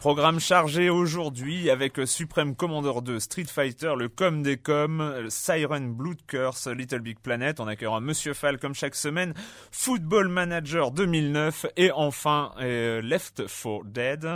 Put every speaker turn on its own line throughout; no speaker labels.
Programme chargé aujourd'hui avec Supreme Commander 2, Street Fighter, le com des com, Siren Blood Curse, Little Big Planet, on accueillera Monsieur Fall comme chaque semaine, Football Manager 2009 et enfin euh, Left 4 Dead.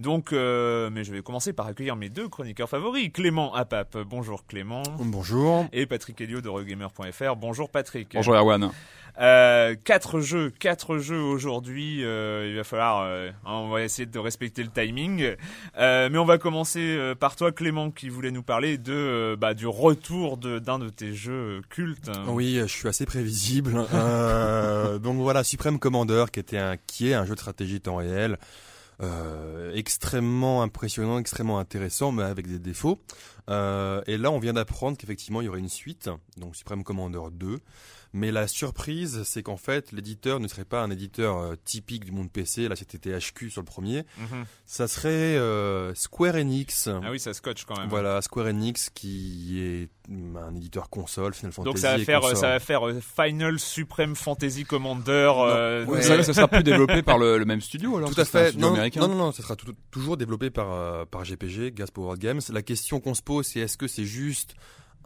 Donc, euh, mais je vais commencer par accueillir mes deux chroniqueurs favoris, Clément Apap. Bonjour Clément.
Bonjour.
Et Patrick Elio de Regamer.fr. Bonjour Patrick.
Bonjour Erwan.
Euh, quatre jeux, quatre jeux aujourd'hui. Euh, il va falloir, euh, on va essayer de respecter le timing. Euh, mais on va commencer euh, par toi, Clément, qui voulait nous parler de euh, bah, du retour d'un de, tes jeux cultes.
Oui, je suis assez prévisible. donc voilà, Supreme Commander, qui était un, qui est un jeu de stratégie temps réel. extrêmement impressionnant, extrêmement intéressant, mais avec des défauts. et là, on vient d'apprendre qu'effectivement, il y aurait une suite, donc Supreme Commander 2. Mais la surprise, c'est qu'en fait, l'éditeur ne serait pas un éditeur euh, typique du monde PC. Là, c'était THQ sur le premier. Mhm. Ça serait euh, Square Enix.
Ah oui, ça scotche quand même.
Voilà, Square Enix qui est mm, un éditeur console, Final Fantasy.
Donc ça va faire, ça va faire euh, Final Supreme Fantasy Commander.
ça, sera plus développé par le, même studio alors.
Tout à fait. Non, non, non, ça sera toujours développé par par GPG, Gas Powered Games. La question qu'on se pose, c'est est-ce que c'est juste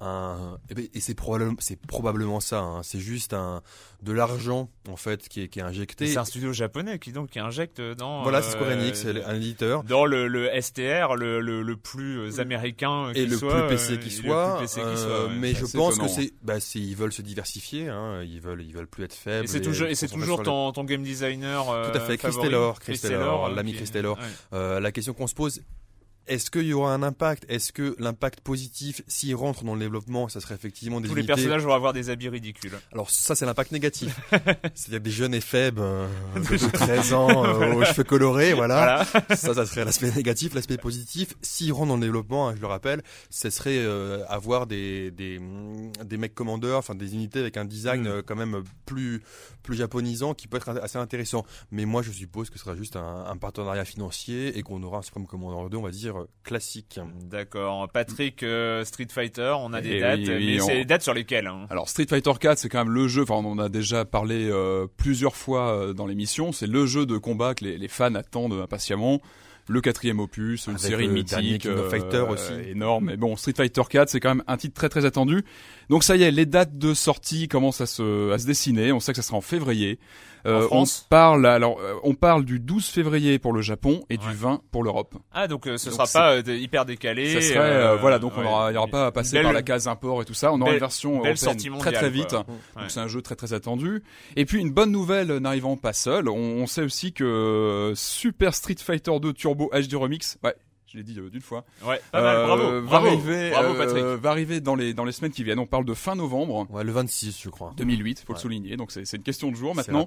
un eh ben, et c'est probablement c'est probablement ça hein. c'est juste un de l'argent en fait qui est qui est injecté.
C'est un studio japonais qui donc qui injecte dans
voilà c'est Square Enix euh, un éditeur.
dans le, le STR le, le, le, plus euh, américain
et le,
soit,
plus PC qui soit,
euh,
mais je pense que c'est bah c'est ils veulent se diversifier hein. ils veulent ils veulent plus être faibles
et c'est toujours et c'est toujours ton, ton game designer
tout à fait Chris Taylor Chris Taylor l'ami Chris Taylor la question qu'on se pose est-ce qu'il y aura un impact? Est-ce que l'impact positif, s'il rentre dans le développement, ça serait effectivement des
Tous les personnages vont avoir des habits ridicules.
Alors ça, c'est l'impact négatif. C'est-à-dire des jeunes et faibles euh, de 13 ans euh, aux cheveux colorés, voilà. ça, ça serait l'aspect négatif. L'aspect positif, s'il rentre dans le développement, hein, je le rappelle, ce serait euh, avoir des, des, des mecs commandeurs, enfin des unités avec un design mm. quand même plus, plus japonisant qui peut être assez intéressant. Mais moi, je suppose que ce sera juste un, un partenariat financier et qu'on aura un Supreme Commander 2, on va dire, classique.
D'accord. Patrick, euh, Street Fighter, on a des eh dates, mais c'est des dates sur lesquelles hein
Alors Street Fighter 4, c'est quand même le jeu, enfin on en a déjà parlé euh, plusieurs fois euh, dans l'émission, c'est le jeu de combat que les, les fans attendent impatiemment le quatrième opus, une série mythique,
euh, Fighter aussi.
énorme. Mais bon, Street Fighter 4, c'est quand même un titre très très attendu. Donc ça y est, les dates de sortie commencent à se, à se dessiner. On sait que ça sera en février.
Euh,
on parle alors euh, on parle du 12 février pour le Japon et du 20 pour l'Europe.
Ah donc ce sera pas hyper décalé.
Ça serait voilà donc on aura il y aura pas à passer par la case import et tout ça. On aura une version très très vite. Donc c'est un jeu très très attendu. Et puis une bonne nouvelle n'arrivant pas seule, on, on, sait aussi que Super Street Fighter 2 Turbo HD Remix, ouais, je l'ai dit d'une fois.
Ouais, pas mal, bravo,
va arriver, bravo Patrick. va arriver dans les dans les semaines qui viennent. On parle de fin novembre.
Ouais, le 26, je crois.
2008, faut le souligner. Donc c'est une question de jour maintenant.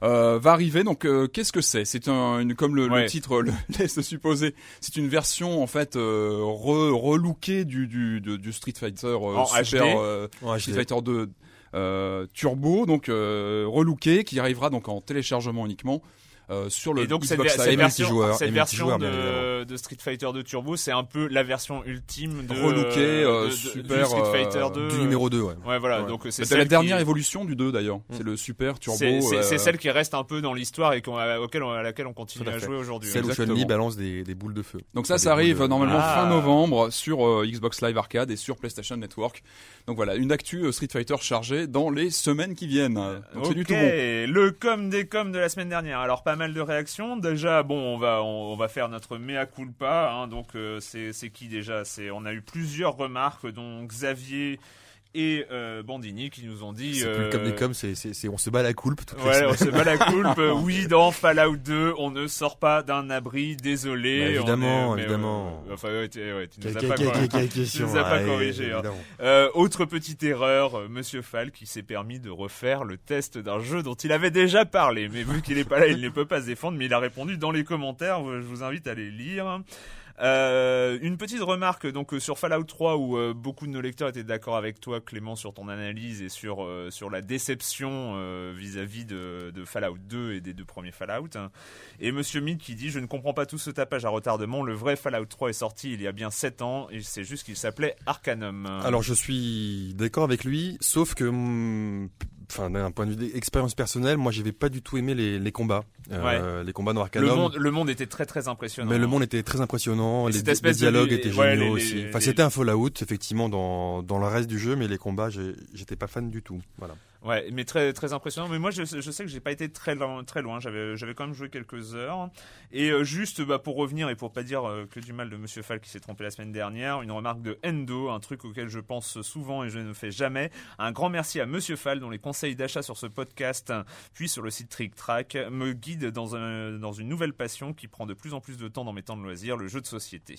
va arriver. Donc qu'est-ce que c'est? C'est un une, comme le, le titre le laisse supposer. C'est une version en fait re relookée du du, du, Street Fighter Super Street Fighter 2 euh, turbo, donc euh, relooké, qui arrivera donc en téléchargement uniquement euh, sur le
et donc
Xbox
cette, cette version, cette version de, de, Street Fighter 2 Turbo, c'est un peu la version ultime de,
relooké, euh, super,
du Street Fighter 2
du numéro 2 ouais.
Ouais voilà, donc c'est
la dernière évolution du 2 d'ailleurs. Mm. C'est le super turbo.
C'est euh... celle qui reste un peu dans l'histoire et auquel on, à laquelle on continue à, jouer aujourd'hui.
Celle où Chun-Li balance des, des, boules de feu.
Donc ça ça arrive normalement ah. fin novembre sur euh, Xbox Live Arcade et sur PlayStation Network. Donc voilà, une actu Street Fighter chargée dans les semaines qui viennent. Donc c'est du tout bon.
Le com des com de la semaine dernière. Alors pas mal de réactions déjà, bon, on va on, va faire notre mea culpa. Hein, donc euh, c'est qui déjà? On a eu plusieurs remarques, dont Xavier et euh, Bandini qui nous ont dit.
C'est plus comme des euh, coms, c'est, c'est, on se bat la coulpe.
ouais, on se bat la coulpe. oui, dans Fallout 2, on ne sort pas d'un abri. Désolé.
Bah, évidemment, évidemment.
enfin, ouais, tu, ouais, tu nous as pas, tu nous as pas corrigé. Hein. Euh, autre petite erreur, euh, Monsieur Fall qui s'est permis de refaire le test d'un jeu dont il avait déjà parlé, mais vu qu'il est pas là, il ne peut pas se défendre. Mais il a répondu dans les commentaires. Je vous invite à les lire. Euh, une petite remarque donc euh, sur Fallout 3 où euh, beaucoup de nos lecteurs étaient d'accord avec toi Clément sur ton analyse et sur euh, sur la déception vis-à-vis de, de, Fallout 2 et des deux premiers Fallout. Hein. Et Monsieur Mid qui dit je ne comprends pas tout ce tapage à retardement. Le vrai Fallout 3 est sorti il y a bien 7 ans et c'est juste qu'il s'appelait Arcanum.
Alors je suis d'accord avec lui, sauf que hmm, enfin d'un point de vue d'expérience personnelle, moi j'avais pas du tout aimé les, les combats, euh, les combats dans.
Le monde, le monde était très très impressionnant.
Mais le monde était très impressionnant, les, les, dialogues étaient géniaux aussi. enfin c'était un Fallout effectivement dans dans le reste du jeu, mais les combats j'étais pas fan du tout. Voilà.
Ouais, mais très très impressionnant. Mais moi, je, sais que j'ai pas été très loin, très loin. J'avais j'avais quand même joué quelques heures. Et euh, juste, bah, pour revenir et pour pas dire euh, que du mal de Monsieur Fall qui s'est trompé la semaine dernière, une remarque de Endo, un truc auquel je pense souvent et je ne fais jamais. Un grand merci à Monsieur Fall dont les conseils d'achat sur ce podcast, puis sur le site Trick Track, me guident dans un dans une nouvelle passion qui prend de plus en plus de temps dans mes temps de loisirs, le jeu de société.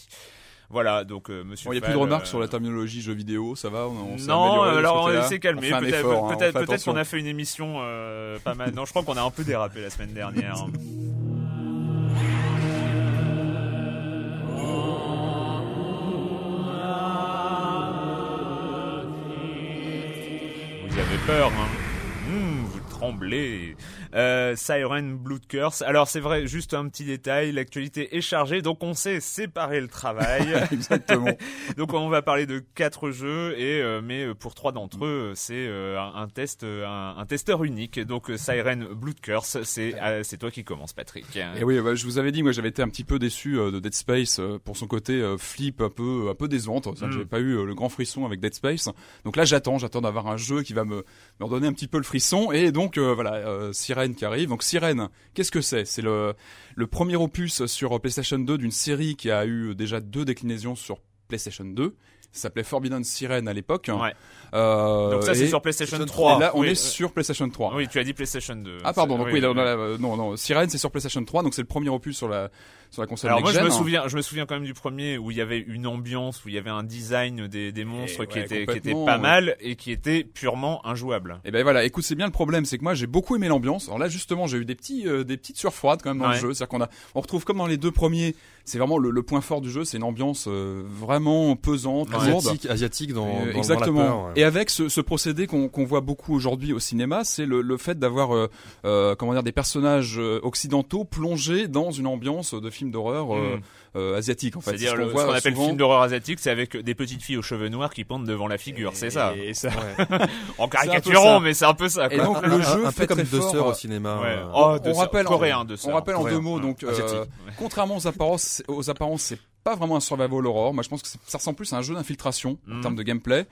Voilà, donc euh, Monsieur.
Il n'y a plus de remarques sur la terminologie jeux vidéo, ça va
on, Non, alors on s'est calmé. Peut-être, peut-être, peut-être qu'on a fait une émission euh, pas mal. Non, je crois qu'on a un peu dérapé la semaine dernière. Vous avez peur, hein? Mmh, Vous tremblez. Euh, Siren Blood Curse. Alors c'est vrai, juste un petit détail, l'actualité est chargée, donc on sait séparer le travail.
Exactement.
donc on va parler de quatre jeux et euh, mais pour trois d'entre eux, c'est euh, un, test, un, testeur unique. Donc Siren Blood Curse, c'est c'est toi qui commences, Patrick.
Et oui, bah, je vous avais dit, moi j'avais été un petit peu déçu de Dead Space pour son côté flip un peu un peu décevante. Mm. J'avais pas eu le grand frisson avec Dead Space. Donc là j'attends, j'attends d'avoir un jeu qui va me me redonner un petit peu le frisson et donc voilà, Siren qui arrive. Donc Sirène, qu'est-ce que c'est? C'est le, le premier opus sur PlayStation 2 d'une série qui a eu déjà deux déclinaisons sur PlayStation 2 ça s'appelait Forbidden Siren à l'époque.
Ouais. Euh, donc ça c'est sur PlayStation 3.
là on est sur PlayStation 3.
Oui, tu as dit PlayStation 2.
Ah pardon, donc oui, non non, Siren c'est sur PlayStation 3 donc c'est le premier opus sur la sur la console
Alors moi je me souviens, je me souviens quand même du premier où il y avait une ambiance, où il y avait un design des, des monstres qui était qui était pas mal et qui était purement injouable.
Et ben voilà, écoute, c'est bien le problème, c'est que moi j'ai beaucoup aimé l'ambiance. Alors là justement, j'ai eu des petits euh, des petites surfroides quand même dans le jeu, c'est-à-dire qu'on a on retrouve comme dans les deux premiers, c'est vraiment le, le, point fort du jeu, c'est une ambiance euh, vraiment pesante,
asiatique, asiatique dans, euh, dans
exactement.
Dans la peur,
Et avec ce, ce procédé qu'on qu'on voit beaucoup aujourd'hui au cinéma, c'est le, le fait d'avoir comment dire des personnages occidentaux plongés dans une ambiance de film d'horreur. Hmm euh, asiatique en fait.
C'est-à-dire ce qu'on appelle film d'horreur asiatique, c'est avec des petites filles aux cheveux noirs qui pendent devant la figure, c'est ça.
Et ça...
en caricaturant, mais c'est un peu ça.
Quoi. Et donc le jeu
un,
fait
peu comme
deux
sœurs au cinéma.
Ouais. Oh, on, rappelle coréen,
on rappelle en deux mots donc euh, contrairement aux apparences, aux apparences c'est pas vraiment un survival horror. Moi, je pense que ça ressemble plus à un jeu d'infiltration en mm. termes de gameplay.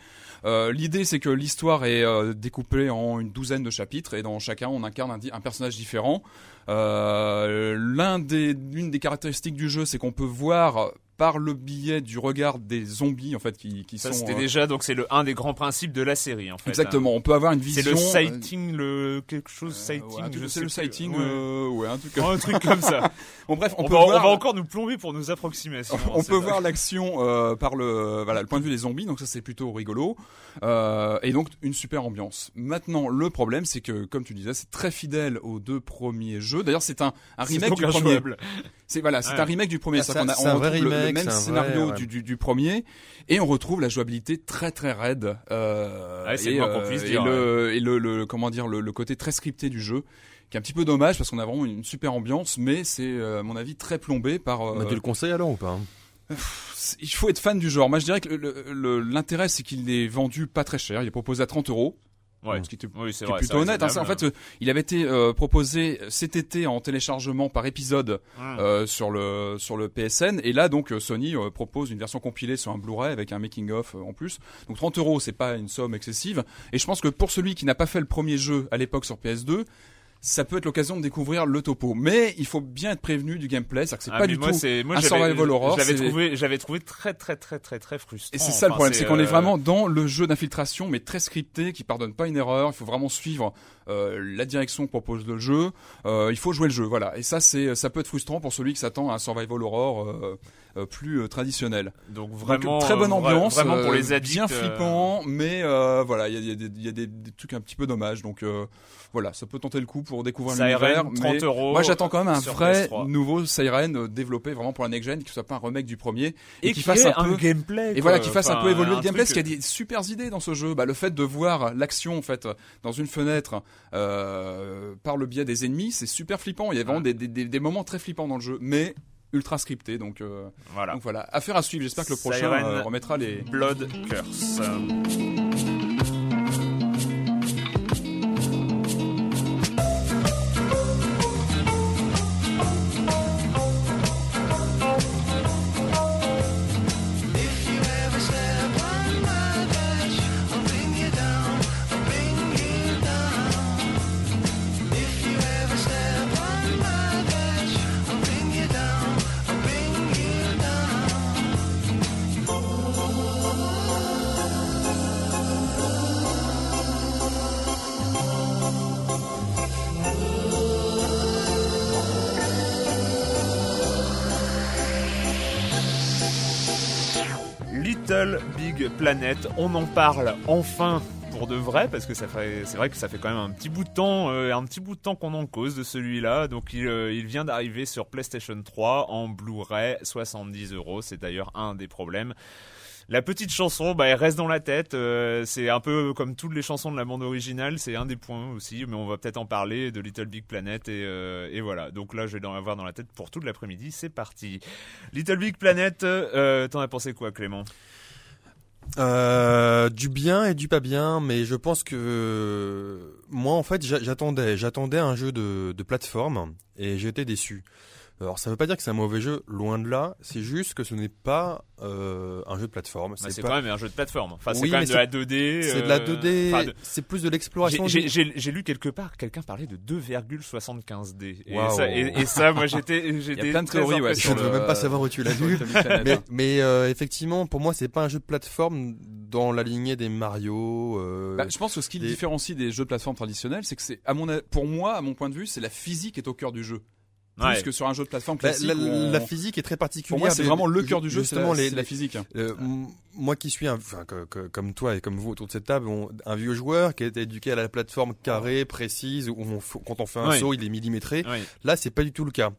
Euh, L'idée, c'est que l'histoire est euh, découpée en une douzaine de chapitres et dans chacun, on incarne un, un personnage différent. Euh, l'un des, l'une des caractéristiques du jeu, c'est qu'on peut voir par le biais du regard des zombies en fait qui, qui
Ça,
sont.
c'était
euh,
déjà, donc c'est le un des grands principes de la série en fait.
Exactement. On peut avoir une
hein.
vision.
C'est le
euh,
sighting, le quelque chose
euh,
sighting.
ouais, un truc-
je
c'est
sais
le sighting,
Ouais.
euh, ouais, un truc.
Oh, un truc comme ça.
Bon bref, on,
On,
peut
va, on va encore nous plomber pour nos approximations.
on
C'est
peut voir l'action euh, par le voilà le point de vue des zombies donc ça c'est plutôt rigolo Euh, et donc une super ambiance maintenant le problème c'est que comme tu disais c'est très fidèle aux deux premiers jeux d'ailleurs c'est un, remake du premier. C'est voilà c'est
Ouais.
un remake du premier
Ah,
a
c'est
on
un vrai
retrouve le- même scénario
vrai, ouais.
du, du, du premier et on retrouve la jouabilité très très raide euh,
Ouais, c'est
et,
puisse
et
dire,
le, et le, le- comment dire le, le côté très scripté du jeu qui est un petit peu dommage parce qu'on a vraiment une super ambiance mais c'est euh, à mon avis très plombé par euh,
Bah, tu le conseilles alors ou pas
c'est- il faut être fan du genre. Moi, je dirais que l'intérêt, c'est qu'il est vendu pas très cher. Il est proposé à 30 euros.
Ouais.
Ce qui était
Oui, c'est
plutôt honnête. hein. En fait, euh, il avait été euh, proposé cet été en téléchargement par épisode
Hum.
euh, sur le sur le PSN. Et là, donc, Sony propose une version compilée sur un Blu-ray avec un making of en plus. Donc 30 euros, c'est pas une somme excessive. Et je pense que pour celui qui n'a pas fait le premier jeu à l'époque sur PS2. Ça peut être l'occasion de découvrir le topo, mais il faut bien être prévenu du gameplay, c'est-à-dire que c'est
Ah,
pas du
moi,
tout
moi,
un
j'avais-
survival horror, c'est-
trouvé, j'avais trouvé très, très, très, très, très frustrant.
Et c'est ça le problème, c'est qu'on est
euh,
vraiment dans le jeu d'infiltration, mais très scripté, qui pardonne pas une erreur. Il faut vraiment suivre euh, la direction que propose le jeu. Euh, il faut jouer le jeu, voilà. Et ça, c'est, ça peut être frustrant pour celui qui s'attend à un survival horror euh, plus traditionnel.
Donc
Donc,
vraiment,
très bonne ambiance,
Vraiment pour les addicts.
bien flippant, mais voilà, il y a, il y a des- il y a des, des trucs un petit peu dommages. Donc voilà, ça peut tenter le coup pour découvrir
Siren,
l'univers.
30
mais
euros.
Moi, j'attends quand même un vrai
PS3.
nouveau Siren euh, développé vraiment pour la next gen, qui soit pas un remake du premier
et
qui
qui
fasse
fasse
un peu-
gameplay.
et voilà, qui fasse un peu évoluer
un
le gameplay, parce qu'il y a des super idées dans ce jeu. Bah, le fait de voir l'action en fait dans une fenêtre euh, par le biais des ennemis, c'est super flippant. Il y a vraiment
Ouais.
des, des, des- des moments très flippants dans le jeu, mais ultra scripté. Donc, euh,
Voilà.
donc voilà, affaire à suivre. J'espère que le prochain euh, remettra les.
Blood Curse. Little Big Planet, on en parle enfin pour de vrai parce que c'est vrai que ça fait quand même un petit bout de temps euh, un petit bout de temps qu'on en cause de celui-là donc il, euh, vient d'arriver sur PlayStation 3 en Blu-ray 70 euros c'est d'ailleurs un des problèmes la petite chanson, bah, elle reste dans la tête. euh, c'est un peu comme toutes les chansons de la bande originale. C'est un des points aussi, mais on va peut-être en parler de Little Big Planet et, voilà. Donc là, je vais en avoir dans la tête pour toute l'après-midi. C'est parti. Little Big Planet, t'en as pensé quoi, Clément?
Euh, du bien et du pas bien, mais je pense que moi en fait j'a- j'attendais, j'attendais un jeu de, plateforme et été déçu. Alors ça veut pas dire que c'est un mauvais jeu, loin de là. C'est juste que ce n'est pas euh, un jeu de plateforme.
Bah, C'est
pas-
quand même un jeu de plateforme. Enfin, c'est quand même de la 2D.
c'est de la
euh,
2D,
enfin, de-
c'est plus de l'exploration.
J'ai- lu quelque part quelqu'un parlait de 2,75D. Et, ça, et, et ça, moi j'étais
Il y a plein de théories, ouais,
Je ne veux même pas savoir où tu l'as
Planet,
Mais, mais euh, effectivement, pour moi, c'est pas un jeu de plateforme dans la lignée des Mario. euh,
Bah, je pense que ce qui le
des-
différencie des jeux de plateforme traditionnels, c'est que c'est, à mon, a- pour moi, à mon point de vue, c'est la physique est au cœur du jeu. Plus
Ouais.
que sur un jeu de plateforme
la,
classique.
la-
où on-
la physique est très particulière.
pour moi, c'est vraiment le cœur du jeu, c'est
Justement,
la,
les,
physique.
Euh, moi qui suis un, enfin, que- que- comme toi et comme vous autour de cette table, on- un vieux joueur qui a été éduqué à la plateforme carrée, précise, où on quand on fait un
Ouais.
saut, il est millimétré. Là, c'est pas du tout le cas.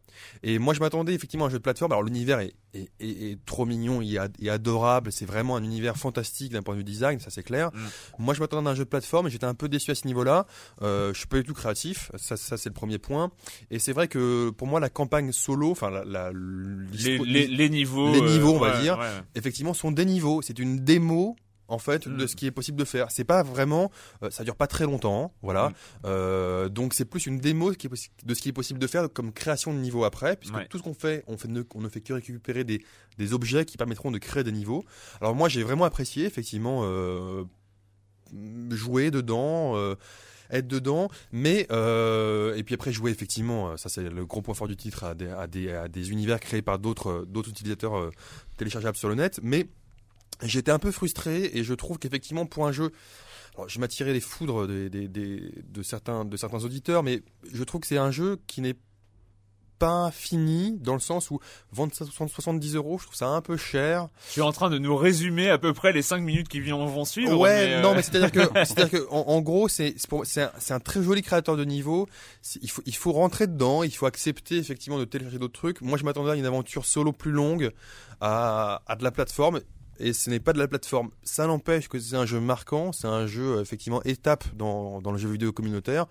Et moi, je m'attendais effectivement à un jeu de plateforme. Alors, l'univers est, est, est- est trop mignon, il est adorable. C'est vraiment un univers fantastique d'un point de vue design, ça c'est clair.
Mm.
Moi, je m'attendais à un jeu de plateforme et j'étais un peu déçu à ce niveau-là. Euh, je suis pas du tout créatif, ça, ça c'est le premier point. Et c'est vrai que pour moi, la campagne solo, enfin la, la-
Les,
l'histoire-
les, les niveaux.
les
euh,
niveaux, on va
ouais,
dire.
ouais.
effectivement sont des niveaux. C'est une démo en fait de ce qui est possible de faire. C'est pas vraiment, euh, ça dure pas très longtemps, voilà.
Mm.
Euh, donc c'est plus une démo de ce qui est possible de faire comme création de niveau après, puisque
Ouais.
tout ce qu'on fait, on fait ne, on ne fait que récupérer des, des objets qui permettront de créer des niveaux. Alors moi j'ai vraiment apprécié effectivement euh, jouer dedans. Euh, être dedans. Mais euh, et puis après jouer effectivement, euh, ça c'est le gros point fort du titre à des, univers créés par d'autres d'autres utilisateurs euh, téléchargeables sur le net. Mais j'étais un peu frustré et je trouve qu'effectivement pour un jeu alors, je m'attirais les foudres de, certains, de certains auditeurs, mais je trouve que c'est un jeu qui n'est pas fini dans le sens où vendre ça 70 euros, je trouve ça un peu cher.
Tu es en train de nous résumer à peu près les 5 minutes qui vont suivre.
Ouais,
mais
non,
euh,
mais c'est-à-dire que, c'est-à-dire que, en, en gros, c'est, c'est, pour- c'est un, un très joli créateur de niveau. Il faut, il faut rentrer dedans, il faut accepter effectivement de télécharger d'autres trucs. Moi, je m'attendais à une aventure solo plus longue, à, à de la plateforme. Et ce n'est pas de la plateforme. Ça n'empêche que c'est un jeu marquant, c'est un jeu euh, effectivement étape dans, dans le jeu vidéo communautaire.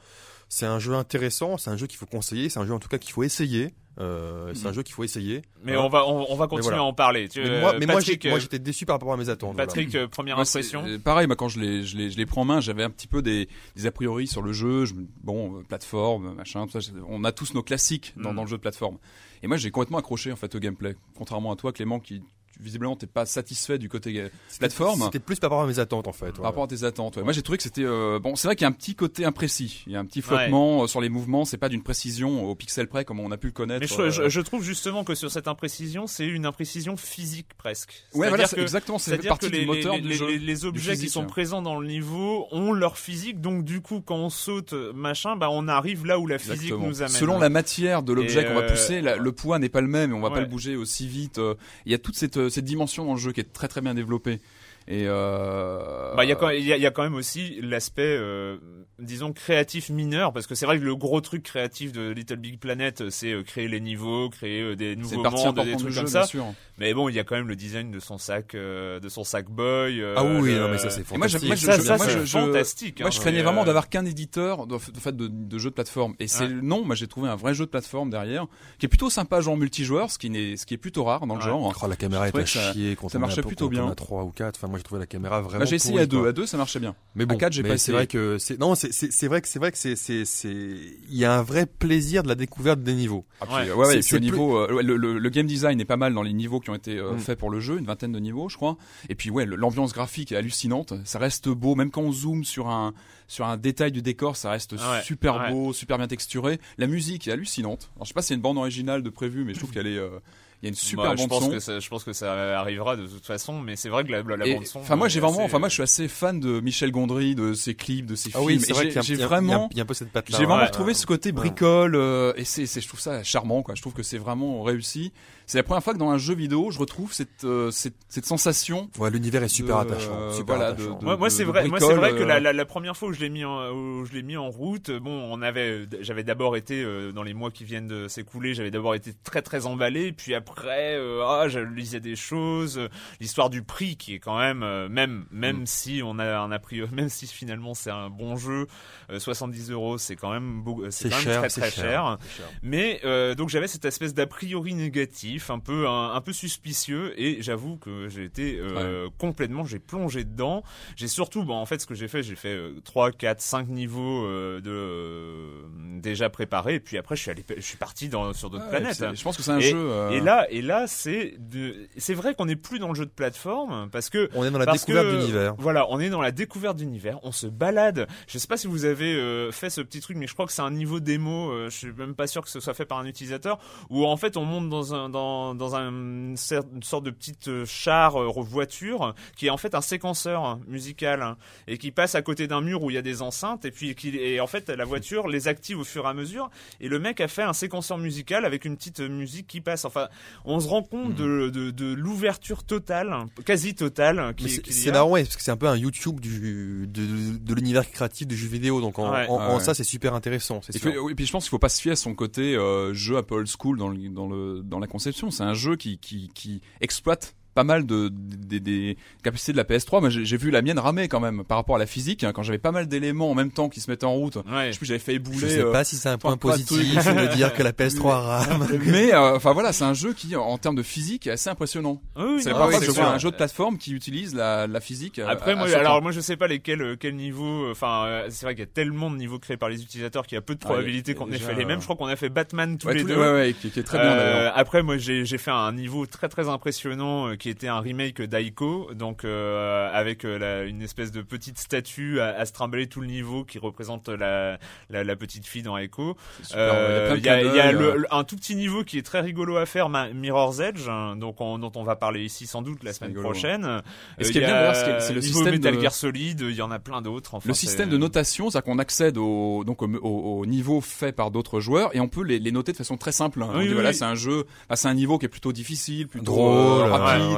C'est un jeu intéressant, c'est un jeu qu'il faut conseiller, c'est un jeu en tout cas qu'il faut essayer. Euh, c'est un jeu qu'il faut essayer.
mais
Voilà.
on va on, on va continuer
voilà.
à en parler. Tu,
Mais moi,
euh,
mais moi, j'ai-
Patrick,
moi, j'étais déçu par rapport à mes attentes.
Patrick, euh, première
Moi,
impression.
pareil, moi, quand je les, je les, je les prends en main, j'avais un petit peu des, des a priori sur le jeu. Je, bon, plateforme, machin, tout ça. On a tous nos classiques dans,
Mm.
dans le jeu de plateforme. Et moi, j'ai complètement accroché en fait au gameplay. Contrairement à toi, Clément, qui visiblement t'es pas satisfait du côté ga- plateforme.
C'était plus par rapport à mes attentes en fait.
Par rapport à tes attentes. ouais. Moi, j'ai trouvé que c'était euh, bon. C'est vrai qu'il y a un petit côté imprécis. Il y a un petit flottement euh, sur les mouvements. C'est pas d'une précision au pixel près comme on a pu le connaître.
Mais je,
euh,
je- je trouve justement que sur cette imprécision, c'est une imprécision physique presque.
Ouais, voilà, c'est
que-
exactement.
C'est-à-dire
partie
que les,
du moteur
les-
du
les-
jeu.
les- les objets qui
physique,
sont
hein.
présents dans le niveau ont leur physique, donc du coup, quand on saute euh, machin, bah on arrive là où la physique
Exactement.
nous amène.
Selon la matière de l'objet
Et,
qu'on va
euh,
pousser, la- le poids n'est pas le même et on va pas le bouger aussi vite. euh, Il y a toute cette, euh, cette dimension dans le jeu qui est très très bien développée. Et euh...
Bah, il y a quand il y a, il y a quand même aussi l'aspect, euh, disons, créatif mineur, parce que c'est vrai que le gros truc créatif de Little Big Planet, c'est euh, créer les niveaux, créer euh, des nouveaux mondes, des trucs
jeu,
comme
bien
ça.
sûr.
Mais bon, il y a quand même le design de son sac, euh, de son sac boy. euh,
Ah oui, non, mais ça c'est fantastique.
moi, je-
ça,
je-
ça,
moi,
c'est
je- je-
fantastique.
Moi,
hein,
je craignais vraiment d'avoir qu'un éditeur de, de fait de, de jeux de plateforme. Et c'est
Ouais.
non, moi j'ai trouvé un vrai jeu de plateforme derrière, qui est plutôt sympa, genre multijoueur, ce qui n'est, ce qui est plutôt rare dans le
Ouais.
genre.
Oh, la caméra
trouvais
à
ça-
chier quand
ça
on
marchait
a,
plutôt bien.
On a 3 ou 4. Moi, j'ai trouvé la caméra vraiment.
Bah, j'ai essayé à deux,
quoi.
à deux ça marchait bien.
Mais bon,
à quatre, j'ai pas
c'est
essayé.
vrai que c'est non, c'est vrai que c'est vrai que c'est c'est c'est il y a un vrai plaisir de la découverte des niveaux.
Ah, puis,
Ouais.
ouais, ouais,
C'est-
et puis
c'est
au niveau, euh, le, le- le game design est pas mal dans les niveaux qui ont été euh,
Mm.
faits pour le jeu, une vingtaine de niveaux, je crois. Et puis ouais, l'ambiance graphique est hallucinante. Ça reste beau, même quand on zoome sur un sur un détail du décor, ça reste
Ouais,
super
ouais.
beau, super bien texturé. La musique est hallucinante. Alors je sais pas si c'est une bande originale de prévu, mais je trouve qu'elle est, euh, il y a une super
bah, je
bande
pense
son.
que ça, je pense que ça arrivera de toute façon, mais c'est vrai que la, la bande son.
Enfin moi j'ai
est
vraiment,
assez-
enfin moi je suis assez fan de Michel Gondry, de ses clips, de ses
Ah
films.
oui, c'est
Et
vrai
j'ai- vraiment
il y a un peu cette patte là.
j'ai vraiment
ouais,
retrouvé ce côté bricole euh, et c'est, je trouve ça charmant quoi. Je trouve que c'est vraiment réussi. C'est la première fois que dans un jeu vidéo, je retrouve cette euh, cette, cette sensation.
Ouais, l'univers est super
de-
attachant, super
voilà,
attachant.
de-
Moi, c'est vrai. Moi, c'est vrai que
euh,
la, la, la première fois où je l'ai mis en, où je l'ai mis en route, bon, on avait, j'avais d'abord été euh, dans les mois qui viennent de s'écouler, j'avais d'abord été très très emballé, puis après, euh, ah, je lisais des choses, euh, l'histoire du prix qui est quand même, euh, même même
Mm.
si on a un a priori, même si finalement c'est un bon jeu, euh, 70 euros, c'est quand même c'est
cher,
très très
cher.
cher. Mais euh, donc j'avais cette espèce d'a priori négatif, un peu un, un peu suspicieux, et j'avoue que j'ai été euh, complètement, j'ai plongé dedans. J'ai surtout, bon, en fait, ce que j'ai fait, j'ai fait euh, 3, 4, 5 niveaux euh, de euh, déjà préparés, et puis après je suis allé, je suis parti dans sur d'autres
ouais,
planètes.
c'est- Je pense que c'est un
Et-
jeu. euh,
Et là, et là, c'est de, c'est vrai qu'on n'est plus dans le jeu de plateforme parce que
On est dans la découverte d'univers.
Voilà, on est dans la découverte d'univers, on se balade. Je sais pas si vous avez euh, fait ce petit truc, mais je crois que c'est un niveau démo. euh, je suis même pas sûr que ce soit fait par un utilisateur où en fait on monte dans un dans dans un une sorte de petite euh, char euh, voiture qui est en fait un séquenceur musical hein, et qui passe à côté d'un mur où il y a des enceintes et puis qui et en fait la voiture les active au fur et à mesure et le mec a fait un séquenceur musical avec une petite euh, musique qui passe. Enfin, on se rend compte de, de, de l'ouverture totale, quasi totale,
c'est- marrant, ouais, parce que c'est un peu un YouTube du, de, de, de l'univers créatif du jeu vidéo. Donc en,
Ouais.
en, en
Ouais.
ça, c'est super intéressant. C'est
Et
sûr.
puis, oui, puis je pense qu'il faut pas se fier à son côté euh, jeu un peu old school dans, le, dans, le, dans la conception. C'est un jeu qui, qui, qui exploite pas mal de, des- des capacités de la PS3. Moi, j'ai vu la mienne ramer quand même par rapport à la physique. hein, quand j'avais pas mal d'éléments en même temps qui se mettaient en route.
Ouais.
Je j'avais fait
Je
ébouler.
sais
euh,
pas si c'est un point positif de dire que la PS3 rame.
mais euh, enfin voilà, c'est un jeu qui, en termes de physique, est assez impressionnant.
Oui, oui,
C'est
oui,
je un jeu de plateforme qui utilise la, la physique. euh,
Après,
à-
moi,
à
alors moi, je sais pas lesquels, euh, quel niveau. Enfin, euh, c'est vrai qu'il y a tellement de niveaux créés par les utilisateurs qu'il y a peu de
Ah,
probabilité qu'on ait fait les mêmes.
euh,
Je crois qu'on a fait Batman tous
Ouais,
les
tous
deux.
ouais, ouais, qui, qui est très bien
Euh,
d'ailleurs.
après, moi, j'ai fait un niveau très très impressionnant euh, qui était un remake d'Aiko, donc avec une espèce de petite statue à, à, se trimballer tout le niveau qui représente la, la, petite fille dans Aiko. Il y a, y a un tout petit niveau qui est très rigolo à faire, Mirror's Edge, hein, donc dont on va parler ici sans doute la semaine prochaine.
ce qui est bien, c'est le
système Metal Gear Solid, il y en a plein d'autres.
le système de notation, c'est qu'on accède au donc au, au, niveau fait par d'autres joueurs et on peut les, les noter de façon très simple. Hein. on dit voilà, c'est un jeu, bah, c'est un niveau qui est plutôt difficile, plutôt Drôle, rapide,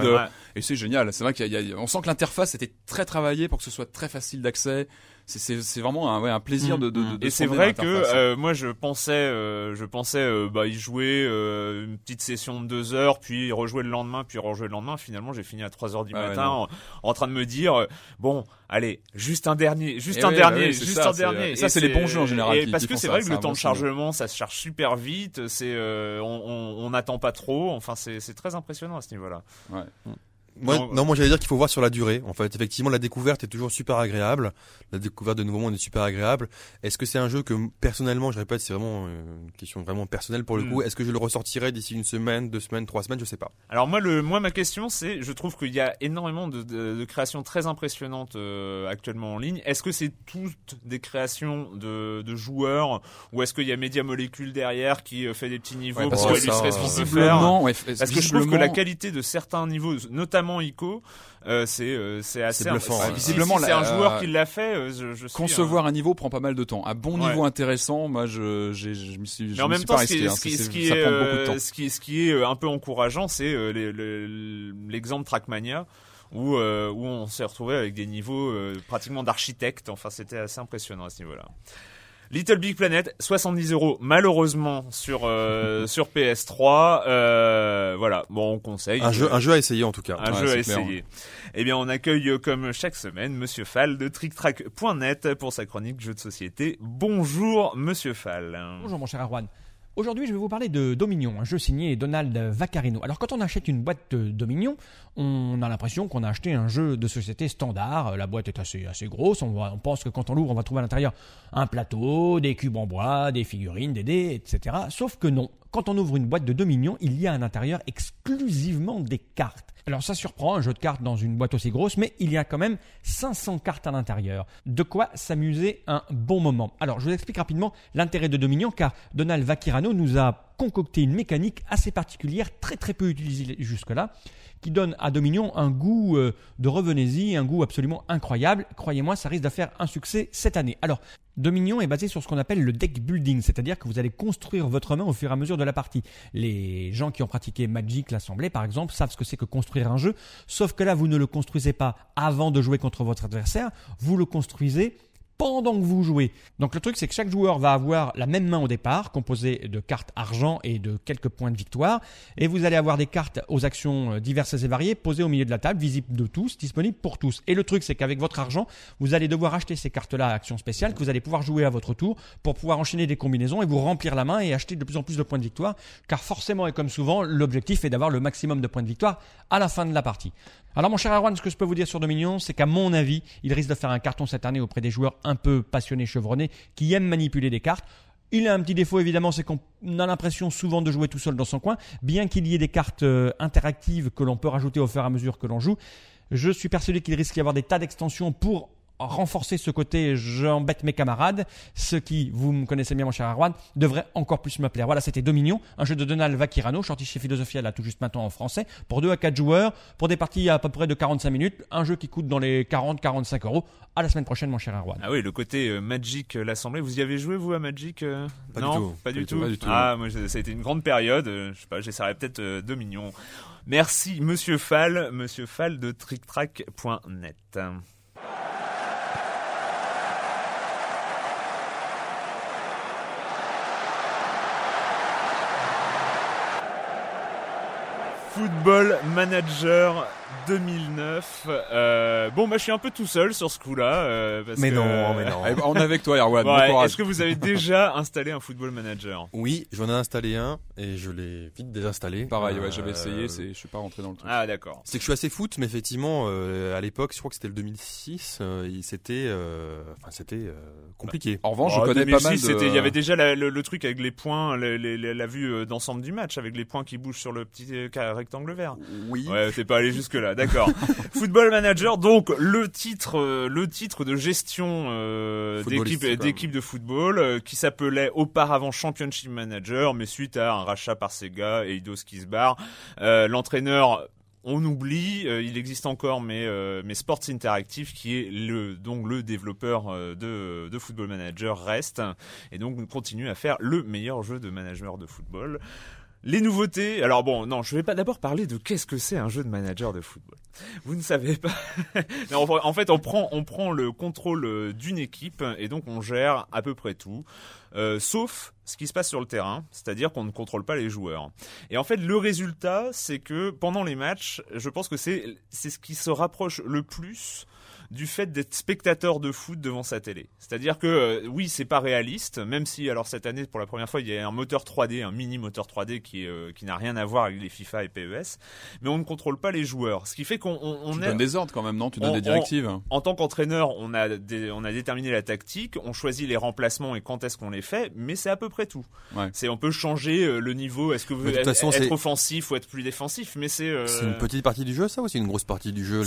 et c'est génial. C'est vrai qu'il y, a, on sent que l'interface était très travaillée pour que ce soit très facile d'accès c'est vraiment un, ouais, un plaisir mm, de, de,
mm. et c'est vrai que euh, moi je pensais euh, je pensais euh, bah y jouer euh, une petite session de deux heures puis rejouer le lendemain puis rejouer le lendemain finalement j'ai fini à 3 heures du ah matin en, train de me dire bon allez juste un dernier juste un dernier juste un dernier
ça c'est les bons jeux en général
parce que c'est vrai que le temps de chargement ça se charge super vite c'est on n'attend pas trop enfin c'est très impressionnant à ce niveau là
ouais. Mm. Moi, non, moi j'allais dire qu'il faut voir sur la durée. En fait, effectivement, la découverte est toujours super agréable. La découverte de nouveaux mondes est super agréable. Est-ce que c'est un jeu que personnellement, je répète, c'est vraiment euh, une question vraiment personnelle pour le hmm. coup. Est-ce que je le ressortirais d'ici une semaine, deux semaines, trois semaines, je sais pas.
Alors moi, le, moi ma question, c'est, je trouve qu'il y a énormément de, de, créations très impressionnantes euh, actuellement en ligne. Est-ce que c'est toutes des créations de, de joueurs ou est-ce qu'il y a Media Molecule derrière qui euh, fait des petits niveaux
pour
illustrer ce qu'on peut faire Parce que je trouve que la qualité de certains niveaux, notamment ICO, euh, c'est euh, c'est assez
bluffant.
visiblement, c'est un joueur qui l'a fait. Euh, je,
concevoir un... niveau prend pas mal de temps. Un bon niveau intéressant, moi, je je, je me suis.
Mais en même temps, ce qui, est, ce qui, ce qui est un peu encourageant, c'est l'exemple Trackmania où, où on s'est retrouvé avec des niveaux pratiquement d'architecte. Enfin, c'était assez impressionnant à ce niveau-là. Little Big Planet, 70 euros malheureusement sur euh, sur PS3. Euh, voilà, bon on conseille.
Un jeu, un jeu à essayer en tout cas.
Un jeu à essayer. Eh bien, on accueille euh, comme chaque semaine Monsieur Fall de TrickTrack.net pour sa chronique jeux de société. Bonjour Monsieur Fall.
Bonjour mon cher Arwan. Aujourd'hui, je vais vous parler de Dominion, un jeu signé Donald Vaccarino. Alors, quand on achète une boîte de Dominion, on a l'impression qu'on a acheté un jeu de société standard. La boîte est assez, assez grosse. On, on pense que quand on l'ouvre, on va trouver à l'intérieur un plateau, des cubes en bois, des figurines, des dés, etc. Sauf que non. Quand on ouvre une boîte de Dominion, il y a à l'intérieur exclusivement des cartes. Alors ça surprend un jeu de cartes dans une boîte aussi grosse, mais il y a quand même 500 cartes à l'intérieur. De quoi s'amuser un bon moment. Alors je vous explique rapidement l'intérêt de Dominion, car Donald Vakirano nous a concocté une mécanique assez particulière, très très peu utilisée jusque-là, qui donne à Dominion un goût euh, de revenez-y, un goût absolument incroyable. Croyez-moi, ça risque de un succès cette année. Alors, Dominion est basé sur ce qu'on appelle le deck building, c'est-à-dire que vous allez construire votre main au fur et à mesure de la partie. Les gens qui ont pratiqué Magic, l'Assemblée par exemple, savent ce que c'est que construire un jeu, sauf que là vous ne le construisez pas avant de jouer contre votre adversaire, vous le construisez pendant que vous jouez. Donc le truc c'est que chaque joueur va avoir la même main au départ, composée de cartes argent et de quelques points de victoire, et vous allez avoir des cartes aux actions euh, diverses et variées posées au milieu de la table, visibles de tous, disponibles pour tous. Et le truc c'est qu'avec votre argent, vous allez devoir acheter ces cartes-là à action spéciale que vous allez pouvoir jouer à votre tour pour pouvoir enchaîner des combinaisons et vous remplir la main et acheter de plus en plus de points de victoire, car forcément et comme souvent, l'objectif est d'avoir le maximum de points de victoire à la fin de la partie. Alors mon cher Arwan, ce que je peux vous dire sur Dominion, c'est qu'à mon avis, il risque de faire un carton cette année auprès des joueurs un peu passionnés, chevronnés, qui aiment manipuler des cartes. Il a un petit défaut évidemment, c'est qu'on a l'impression souvent de jouer tout seul dans son coin, bien qu'il y ait des cartes euh, interactives que l'on peut rajouter au fur et à mesure que l'on joue. Je suis persuadé qu'il risque d'y avoir des tas d'extensions pour renforcer ce côté j'embête mes camarades, ce qui, vous me connaissez bien mon cher Arwan, devrait encore plus me plaire. Voilà, c'était Dominion, un jeu de Donald Vakirano, sorti chez Philosophia là tout juste maintenant en français, pour 2 à 4 joueurs, pour des parties à peu près de 45 minutes, un jeu qui coûte dans les 40-45 euros. À la semaine prochaine mon cher Arwan.
Ah oui, le côté euh, Magic, euh, l'assemblée, vous y avez joué vous à Magic
euh pas,
non,
du tout.
pas, du tout.
Pas du tout.
Ah, moi ça a été une grande période, je sais pas, j'essaierai peut-être Dominion. Merci Monsieur Fall, Monsieur Fall de TrickTrack.net. Football Manager 2009. Euh, bon, bah, je suis un peu tout seul sur ce coup-là. Euh, parce
Mais
que-
non, mais non.
Allez, on est avec toi, Erwan.
Ouais. Est-ce que vous avez déjà installé un Football Manager?
Oui, j'en ai installé un et je l'ai vite désinstallé.
Pareil, ouais,
Euh,
j'avais essayé, c'est, je suis pas rentré dans le truc.
Ah, d'accord.
C'est que je suis assez foot, mais effectivement, euh, à l'époque, je crois que c'était le 2006, euh, il- c'était, euh, enfin, c'était euh, compliqué.
En revanche,
Oh,
je connais pas
2006,
mal de...
Il y avait déjà la- le, le truc avec les points, les- les- les- la vue euh, d'ensemble du match, avec les points qui bougent sur le petit euh, rectangle vert.
Oui.
Ouais, t'es pas allé jusque là, d'accord. Football Manager, donc le titre, euh, le titre de gestion euh, d'équipe, de football, euh, qui s'appelait auparavant Championship Manager, mais suite à un rachat par Sega et Eidos euh, l'entraîneur on oublie, euh, il existe encore, mais, euh, mais Sports Interactive, qui est le donc le développeur euh, de, de Football Manager, reste et donc continue à faire le meilleur jeu de manager de football. Les nouveautés. Alors bon, non, je vais pas d'abord parler de qu'est-ce que c'est un jeu de manager de football. Vous ne savez pas. En fait, on prend, on prend le contrôle euh, d'une équipe et donc on gère à peu près tout, euh, sauf ce qui se passe sur le terrain, c'est-à-dire qu'on ne contrôle pas les joueurs. Et en fait, le résultat, c'est que pendant les matchs, je pense que c'est c'est ce qui se rapproche le plus du fait d'être spectateur de foot devant sa télé. C'est-à-dire que euh, oui, c'est pas réaliste, même si alors cette année pour la première fois il y a un moteur 3D, un mini moteur 3D qui euh, qui n'a rien à voir avec les FIFA et PES, mais on ne contrôle pas les joueurs, ce qui fait qu'on on, on
Tu
est
donnes des ordres quand même, non? Tu donnes
On-
des directives?
en tant qu'entraîneur, on a on a déterminé la tactique, on choisit les remplacements et quand est-ce qu'on les fait, mais c'est à peu près tout.
Ouais.
C'est on peut changer euh, le niveau, est-ce que vous
toute
être,
façon,
être
c'est-
offensif ou être plus défensif, mais c'est euh,
C'est une petite partie du jeu, ça, ou c'est une grosse partie du jeu,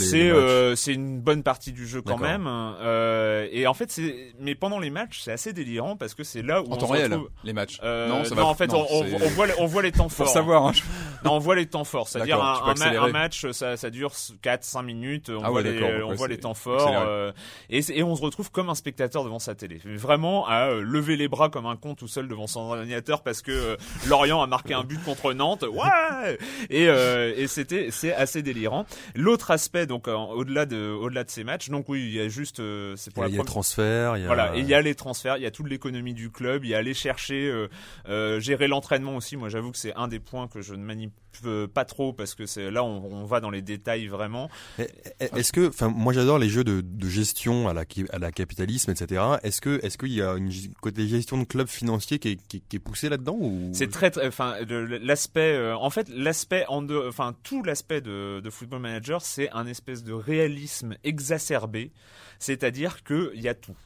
c'est une bonne partie du jeu quand même. Euh, et en fait, c'est mais pendant les matchs, c'est assez délirant parce que c'est là où
En
on
temps
se
réel,
retrouve-
les matchs.
Euh,
non, ça
non,
va.
en fait,
non,
on, on- voit on voit les temps
Faut
forts.
savoir. hein.
Non, on voit les temps forts, c'est-à-dire un, un un match, ça, ça dure 4-5 minutes, on
Ah
voit,
ouais,
les, on voit les temps forts, euh, et, et on se retrouve comme un spectateur devant sa télé. Vraiment à euh, lever les bras comme un con tout seul devant son ordinateur parce que euh, Lorient a marqué un but contre Nantes, ouais Et, euh, et c'était c'est assez délirant. L'autre aspect, donc euh, au-delà de au-delà de ces matchs, donc oui, il y a juste, euh, c'est
Il
pour
y a,
la
il y a le
première-
transfert, il y a...
voilà, il y a les transferts, il y a toute l'économie du club, il y a aller chercher, euh, gérer l'entraînement aussi. Moi, j'avoue que c'est un des points que je ne pas trop parce que c'est là on, on va dans les détails vraiment.
Est-ce que, enfin, moi j'adore les jeux de, de gestion à la, à la capitalisme, etc. Est-ce que, est-ce qu'il y a une côté gestion de club financier qui est, qui, qui est poussé là-dedans ou?
C'est très, très- enfin, l'aspect, euh, en fait, l'aspect en deux, enfin, tout l'aspect de, de Football Manager, c'est un espèce de réalisme exacerbé, c'est-à-dire que il y a tout.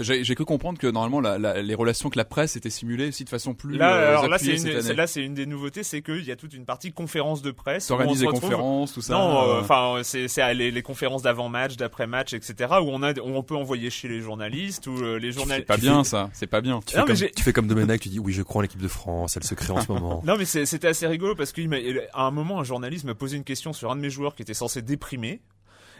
J'ai cru comprendre que normalement la, la- les relations avec la presse étaient simulées aussi de façon plus
Là,
euh,
alors là,
appuyée
c'est une, c'est- là, c'est des nouveautés, c'est qu'il y a toute une partie conférence de presse.
T'organises
se
des
retrouve-
conférences, tout ça.
Non, euh,
euh,
enfin, c'est c'est les, les conférences d'avant-match, d'après-match, etc. Où on a, où on peut envoyer chez les journalistes ou euh, les
c'est
journalistes.
pas bien ça, c'est pas bien.
tu fais,
Non,
comme, tu fais comme Domenech, tu dis oui, je crois en l'équipe de France, elle se crée en ce moment.
Non mais c'est- c'était assez rigolo parce qu'à un moment un journaliste m'a posé une question sur un de mes joueurs qui était censé déprimer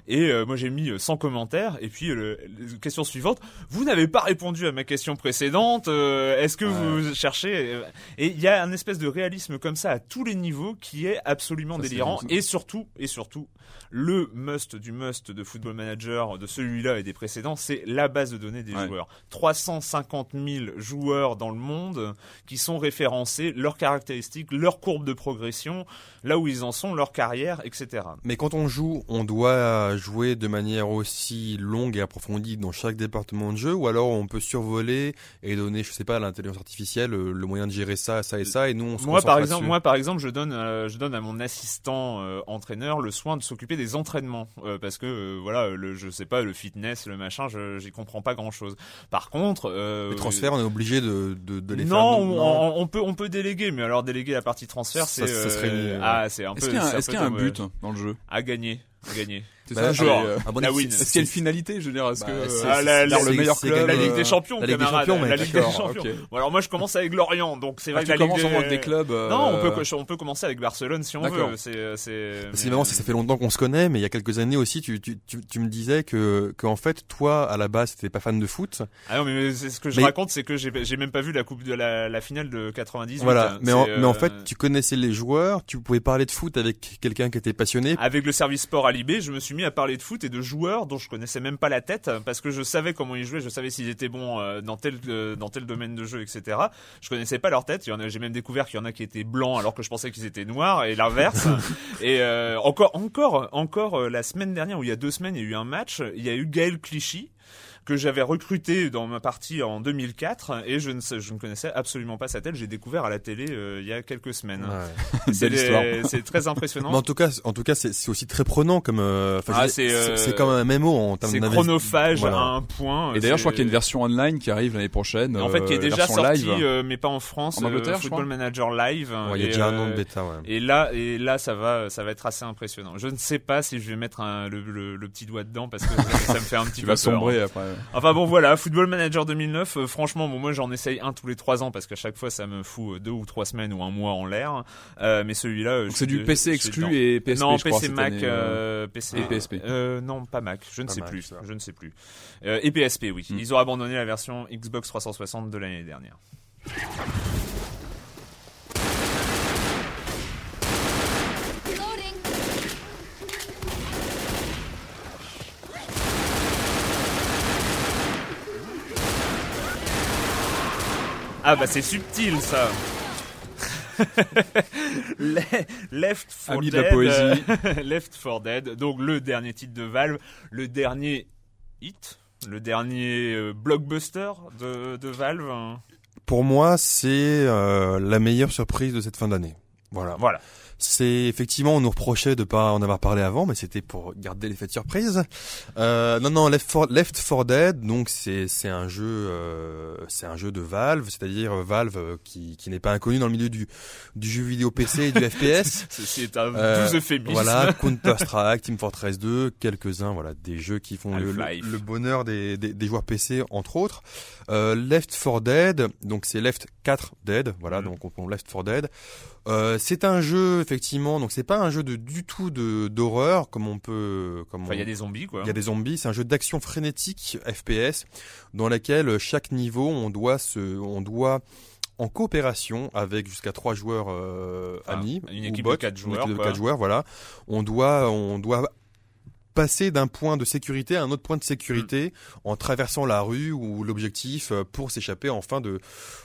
et euh, moi j'ai mis euh, 100 commentaires et puis euh, le, question suivante. Vous n'avez pas répondu à ma question précédente euh, est-ce que vous cherchez euh, et il y a un espèce de réalisme comme ça à tous les niveaux qui est absolument
Ça,
délirant et surtout et surtout le must du must de Football Manager de celui-là et des précédents c'est la base de données des
Ouais.
joueurs 350 000 joueurs dans le monde qui sont référencés, leurs caractéristiques, leurs courbes de progression, là où ils en sont, leur carrière, etc.
Mais quand on joue, on doit jouer de manière aussi longue et approfondie dans chaque département de jeu, ou alors on peut survoler et donner, je sais pas, à l'intelligence artificielle euh, le moyen de gérer ça, ça et ça, et nous on se
Moi par exemple, moi par exemple, je donne, euh, je donne à mon assistant euh, entraîneur le soin de s'occuper des entraînements euh, parce que euh, voilà, le, je sais pas, le fitness, le machin, je j'y comprends pas grand chose. Par contre, euh,
les transferts, on est obligé de, de, de les
non,
faire.
on, peut on peut déléguer, mais alors déléguer la partie transfert,
Ça-
c'est
ça serait
euh,
une-
ah c'est un peu
Est-ce qu'il y a, un-
c'est
est-ce qu'il y a un
peu
but dans le jeu?
à gagner, à gagner.
C'est
Bah,
ça, c'est, euh,
Ah bon,
La
c'est-
win.
Est-ce qu'il y a une finalité, je veux dire, est-ce
Bah,
que
c'est-
Ah, la- la-
le meilleur club
La Ligue
euh,
des Champions,
la Ligue des Champions,
la Ligue des Champions. Bon, alors moi je commence avec Lorient, donc c'est
Ah,
vrai
tu
que la Ligue
commences
des...
vraiment avec des clubs. euh,
Non, on peut, on peut commencer avec Barcelone si on veut. C'est, c'est.
C'est que ça fait longtemps qu'on se connaît, mais il y a quelques années aussi, tu, tu, tu, tu me disais que, en fait, toi, à la base, t'étais pas fan de foot.
Ah non, mais c'est ce que je
Mais-
raconte, c'est que j'ai, j'ai même pas vu la coupe de la, la finale de 98.
Voilà. Mais en,
C'est,
mais en
euh,
fait, tu connaissais les joueurs, tu pouvais parler de foot avec quelqu'un qui était passionné.
Avec le service sport à Libé, je me suis suis mis à parler de foot et de joueurs dont je connaissais même pas la tête parce que je savais comment ils jouaient, je savais s'ils étaient bons euh, dans tel euh, dans tel domaine de jeu, etc. Je connaissais pas leur tête. Il y en a, j'ai même découvert qu'il y en a qui étaient blancs alors que je pensais qu'ils étaient noirs et l'inverse. et euh, encore, encore, encore la semaine dernière ou il y a deux semaines, il y a eu un match. Il y a eu Gaël Clichy que j'avais recruté dans ma partie en 2004 et je ne, sais- je ne connaissais absolument pas sa tête. J'ai découvert à la télé euh, il y a quelques semaines.
Ouais.
C'est très impressionnant.
Mais en tout cas, en tout cas, c'est aussi très prenant comme. euh, enfin, je
Ah, c'est, euh,
c'est comme un MMO en termes
C'est chronophage
Voilà.
à un point.
Et d'ailleurs, je crois qu'il y a une version online qui arrive l'année prochaine.
en fait, qui est
euh,
déjà sortie, euh, mais pas en France.
En Angleterre,
euh,
je
Football Manager Live.
Ouais, il y a déjà un nom de bêta, ouais.
Et là, et là, ça va, ça va être assez impressionnant. Je ne sais pas si je vais mettre un- le, le- le petit doigt dedans parce que ça, ça me fait un petit
Tu
peu
vas
peur.
sombrer après.
Enfin bon, voilà, Football Manager 2009. euh, franchement, bon, moi, j'en essaye un tous les trois ans parce qu'à chaque fois, ça me fout euh, deux ou trois semaines ou un mois en l'air. Euh, mais celui-là, euh,
c'est du PC exclu et PSP,
non,
je
PC Mac,
année, euh,
euh, PC
et PSP.
Euh, non, pas Mac, je ne
Pas
sais
Mac,
plus,
ça.
je ne sais plus. Euh, et PSP, oui.
Hmm.
Ils ont abandonné la version Xbox 360 de l'année dernière. Ah bah c'est subtil ça. Le- Left 4
Ami
Dead.
de la poésie.
euh, Left 4 Dead, donc le dernier titre de Valve, le dernier hit, le dernier euh, blockbuster de, de Valve. hein.
Pour moi, c'est euh, la meilleure surprise de cette fin d'année. Voilà.
Voilà.
C'est effectivement, on nous reprochait de pas en avoir parlé avant, mais c'était pour garder l'effet de surprise. Euh, non, non, Left 4, Left 4 Dead, donc c'est c'est un jeu, euh, c'est un jeu de Valve, c'est-à-dire euh, Valve euh, qui qui n'est pas inconnu dans le milieu du du jeu vidéo PC et du FPS.
C'est- un
Euh,
doux euphémisme.
Voilà, Counter Strike, Team Fortress 2, quelques-uns, voilà, des jeux qui font le, le, bonheur des, des, des joueurs PC entre autres. Euh, Left 4 Dead, donc c'est Left 4 Dead, voilà,
Mm.
donc on prend Left 4 Dead. Euh, c'est un jeu effectivement, donc c'est pas un jeu de du tout de d'horreur comme on peut, comme
Enfin, il y a des zombies quoi.
il y a des zombies, c'est un jeu d'action frénétique FPS dans lequel chaque niveau on doit se, on doit en coopération avec jusqu'à trois joueurs euh, amis,
une
ou
équipe
bots,
de quatre
une
joueurs,
équipe de quatre joueurs, voilà. On doit, on doit passer d'un point de sécurité à un autre point de sécurité
Mm.
en traversant la rue ou l'objectif euh, pour s'échapper enfin de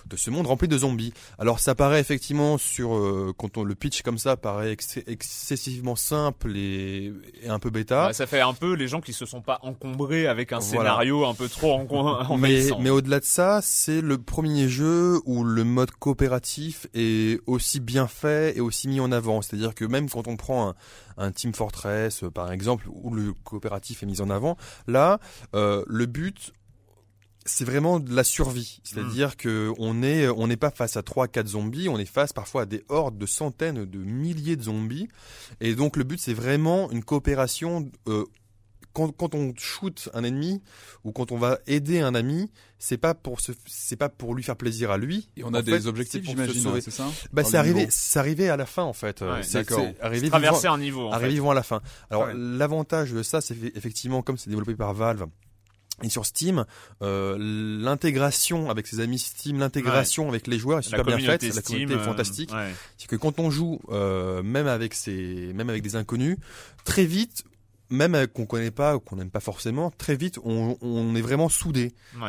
de ce monde rempli de zombies. Alors ça paraît effectivement sur euh, quand on le pitch comme ça paraît ex- excessivement simple et, et un peu bêta.
Ouais, ça fait un peu les gens qui se sont pas encombrés avec un
Voilà.
scénario un peu trop en-
mais,
envahissant.
mais au-delà de ça, c'est le premier jeu où le mode coopératif est aussi bien fait et aussi mis en avant. C'est-à-dire que même quand on prend un, un Team Fortress, euh, par exemple, où le coopératif est mis en avant, là, euh, le but c'est vraiment de la survie. C'est-à-dire que on est, on n'est pas face à trois, quatre zombies, on est face parfois à des hordes de centaines, de milliers de zombies. Et donc le but, c'est vraiment une coopération. euh, quand, quand on shoot un ennemi ou quand on va aider un ami, c'est pas pour se, c'est pas pour lui faire plaisir à lui.
Et on a
En
des
fait,
objectifs,
se
j'imagine,
sauver.
c'est ça
Bah, c'est arrivé, c'est arrivé à la fin en fait.
Ouais,
c'est
d'accord.
c'est arrivé
Traverser
vivant-
un niveau. En
arrivé
fait.
vivant à la fin. Alors
Ouais.
l'avantage de ça, c'est effectivement comme c'est développé par Valve. Et sur Steam, euh, l'intégration avec ses amis Steam, l'intégration avec les joueurs est super bien faite. La communauté est
euh,
fantastique.
ouais.
C'est que quand on joue, euh, même avec ses, même avec des inconnus, très vite, même avec qu'on connaît pas ou qu'on n'aime pas forcément, très vite, on, on est vraiment.
Ouais.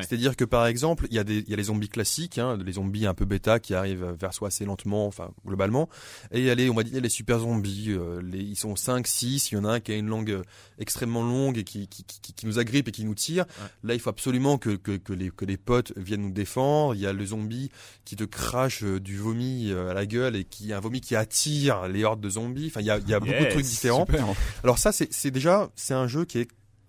C'est-à-dire que par exemple, il y a des, il y a les zombies classiques, hein, les zombies un peu bêta qui arrivent vers soi assez lentement, enfin globalement, et il y a les, on va dire les super zombies, euh, les, ils sont 5, 6, il y en a un qui a une langue euh, extrêmement longue et qui, qui, qui, qui nous agrippe et qui nous tire. Là, il faut absolument que, que, que, les, que les potes viennent nous défendre. Il y a le zombie qui te crache euh, du vomi euh, à la gueule et qui un vomi qui attire les hordes de zombies. Enfin, il y a, il y a beaucoup de trucs différents.
Super.
Alors ça, c'est c'est c'est un jeu qui est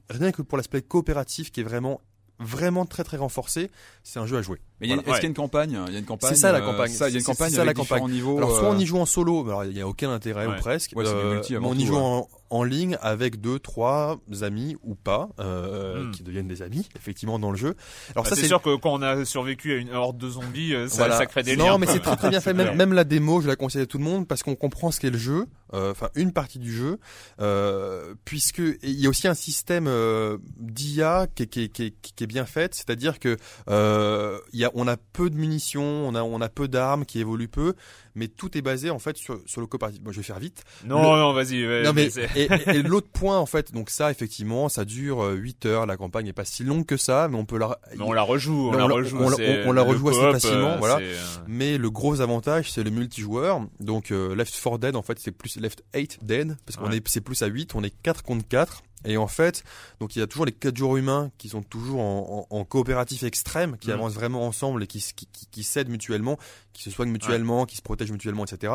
rien que pour l'aspect coopératif qui est vraiment vraiment très très renforcé. C'est un jeu à jouer.
Mais
Voilà.
est-ce qu'il y a une campagne? Il y a une campagne.
C'est ça, la
euh,
campagne.
Ça, il y a une campagne
ça, la campagne.
niveaux.
Alors soit
euh,
on y joue en solo, alors il n'y a aucun intérêt
Ouais.
ou presque.
Ouais,
Euh,
multi
mais on y joue en, en ligne avec deux, trois amis ou pas, euh,
Hmm.
qui deviennent des amis effectivement dans le jeu. Alors
Bah,
ça
c'est sûr que quand on a survécu à une horde de zombies, euh, ça,
Voilà.
ça crée des
non,
liens.
mais c'est très, très bien fait. Même, même la démo, je la conseille à tout le monde parce qu'on comprend ce qu'est le jeu, euh, enfin une partie du jeu, euh, puisque il y a aussi un système euh, d'IA qui, est- qui, qui, qui est bien fait, c'est-à-dire que euh, il y a, on a peu de munitions, on a, on a peu d'armes qui évoluent peu, mais tout est basé en fait sur, sur le coopératif. Bon, je vais faire vite.
Non,
Le-
non, vas-y. ouais,
non mais et, et- et l'autre point en fait, donc ça effectivement, ça dure euh, 8 heures. La campagne est pas si longue que ça, mais on peut la.
Mais on la rejoue, on
Non,
la
on
rejoue.
on la- on- rejoue assez facilement,
euh,
voilà.
euh,
Mais le gros avantage, c'est le multijoueur. Donc euh, Left 4 Dead, en fait, c'est plus Left 8 Dead, parce qu'on
Ouais.
est c'est plus à 8, on est 4 contre 4. Et en fait, donc il y a toujours les 4 joueurs humains qui sont toujours en, en- en coopératif extrême, qui
Mhm.
avancent vraiment ensemble et qui, s- qui, qui, qui s'aident mutuellement, qui se soignent mutuellement, qui se protègent mutuellement, etc.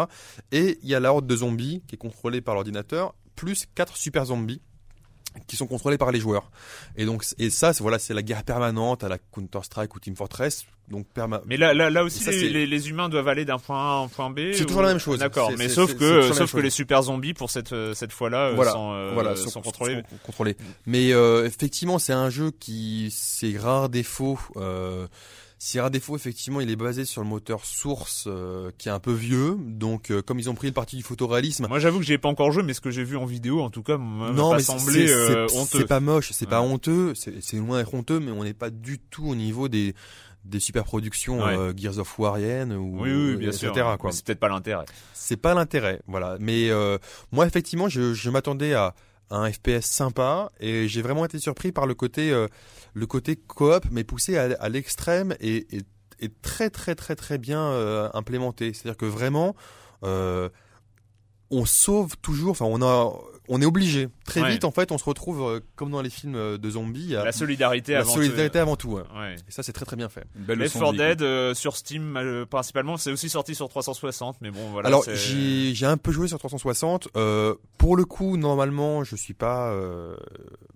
Et il y a la horde de zombies qui est contrôlée par l'ordinateur, plus 4 super zombies qui sont contrôlés par les joueurs. Et donc et ça c'est voilà, c'est la guerre permanente à la Counter-Strike ou Team Fortress. Donc perma
Mais là, là, là aussi,
Ça,
les,
c'est-
les, les humains doivent aller d'un point A à un point B.
C'est
ou-
toujours la même chose.
D'accord, mais sauf que, sauf que les super zombies pour cette euh, cette fois-là euh,
voilà,
sont, euh,
voilà,
sont, contrôlés.
sont contrôlés. Mais euh, effectivement, c'est un jeu qui, ses rares défauts, euh, ses rares défauts, effectivement, il est basé sur le moteur source euh, qui est un peu vieux. Donc, euh, comme ils ont pris le parti du photoréalisme,
Moi, j'avoue que j'ai pas encore joué, mais ce que j'ai vu en vidéo, en tout cas, m'a pas semblé
c'est-
euh,
c'est
honteux.
c'est pas moche, c'est pas honteux, c'est loin d'être honteux, mais on n'est pas du tout au niveau des des super productions
Ouais.
euh, Gears of War ou
Oui, oui, bien
etc.
sûr.
quoi.
C'est peut-être pas l'intérêt.
C'est pas l'intérêt, voilà. Mais euh, moi, effectivement, je, je m'attendais à un FPS sympa et j'ai vraiment été surpris par le côté, euh, le côté coop, mais poussé à, à l'extrême et, et, et très très très très bien euh, implémenté. C'est-à-dire que vraiment, euh, on sauve toujours. Enfin, on a, on est obligé. Très
Ouais.
vite, en fait, on se retrouve euh, comme dans les films euh, de zombies. à-
La solidarité
la
avant
solidarité avant tout. ouais.
tout. Ouais.
Et ça, c'est très très bien fait.
Left
leçon
4
de vie, quoi.
Dead euh, sur Steam euh, principalement, c'est aussi sorti sur 360, mais bon voilà.
Alors j'ai un peu joué sur 360. Pour le coup, normalement, je suis pas, euh,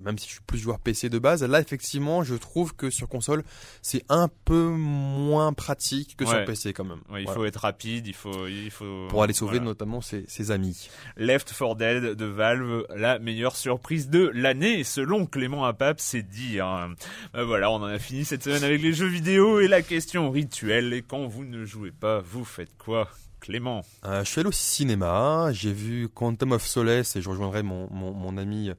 même si je suis plus joueur PC de base. Là, effectivement, je trouve que sur console, c'est un peu moins pratique que
Ouais.
sur PC quand même.
Ouais, il
Voilà.
faut être rapide, il faut, il faut
pour aller sauver
voilà.
notamment ses, ses amis.
Left 4 Dead de Valve, la meilleure surprise de l'année, selon Clément Apap, c'est dire. Euh, voilà, on en a fini cette semaine avec les jeux vidéo et la question rituelle. Et quand vous ne jouez pas, vous faites quoi? Clément
Euh, je suis allé au cinéma, j'ai vu Quantum of Solace et je rejoindrai mon, mon, mon ami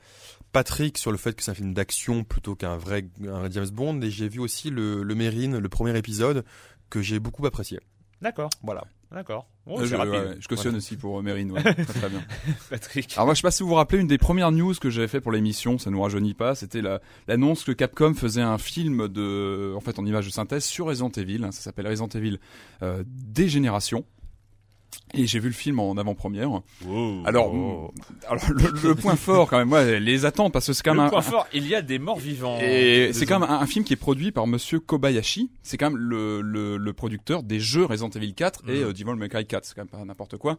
Patrick sur le fait que c'est un film d'action plutôt qu'un vrai un James Bond. Et j'ai vu aussi le, le Mérine, le premier épisode, que j'ai beaucoup apprécié.
D'accord,
Voilà.
d'accord.
Euh, je, ouais, je cautionne aussi pour euh, Mérine, ouais. très très bien.
Patrick.
Alors moi je sais pas si vous vous rappelez une des premières news que j'avais fait pour l'émission, ça nous rajeunit pas, c'était la- l'annonce que Capcom faisait un film de, en fait en image de synthèse sur Resident Evil, hein, ça s'appelle Resident Evil euh, Dégénération. Et j'ai vu le film en avant-première.
Wow.
Alors, alors le, le point fort quand même, moi, les attentes parce que c'est quand même
le
un,
point fort, il y a des morts vivants.
et c'est quand même un, un film qui est produit par Monsieur Kobayashi. C'est quand même le, le, le producteur des jeux Resident Evil 4 et
Mhm.
euh, Devil May Cry 4. C'est quand même pas n'importe quoi.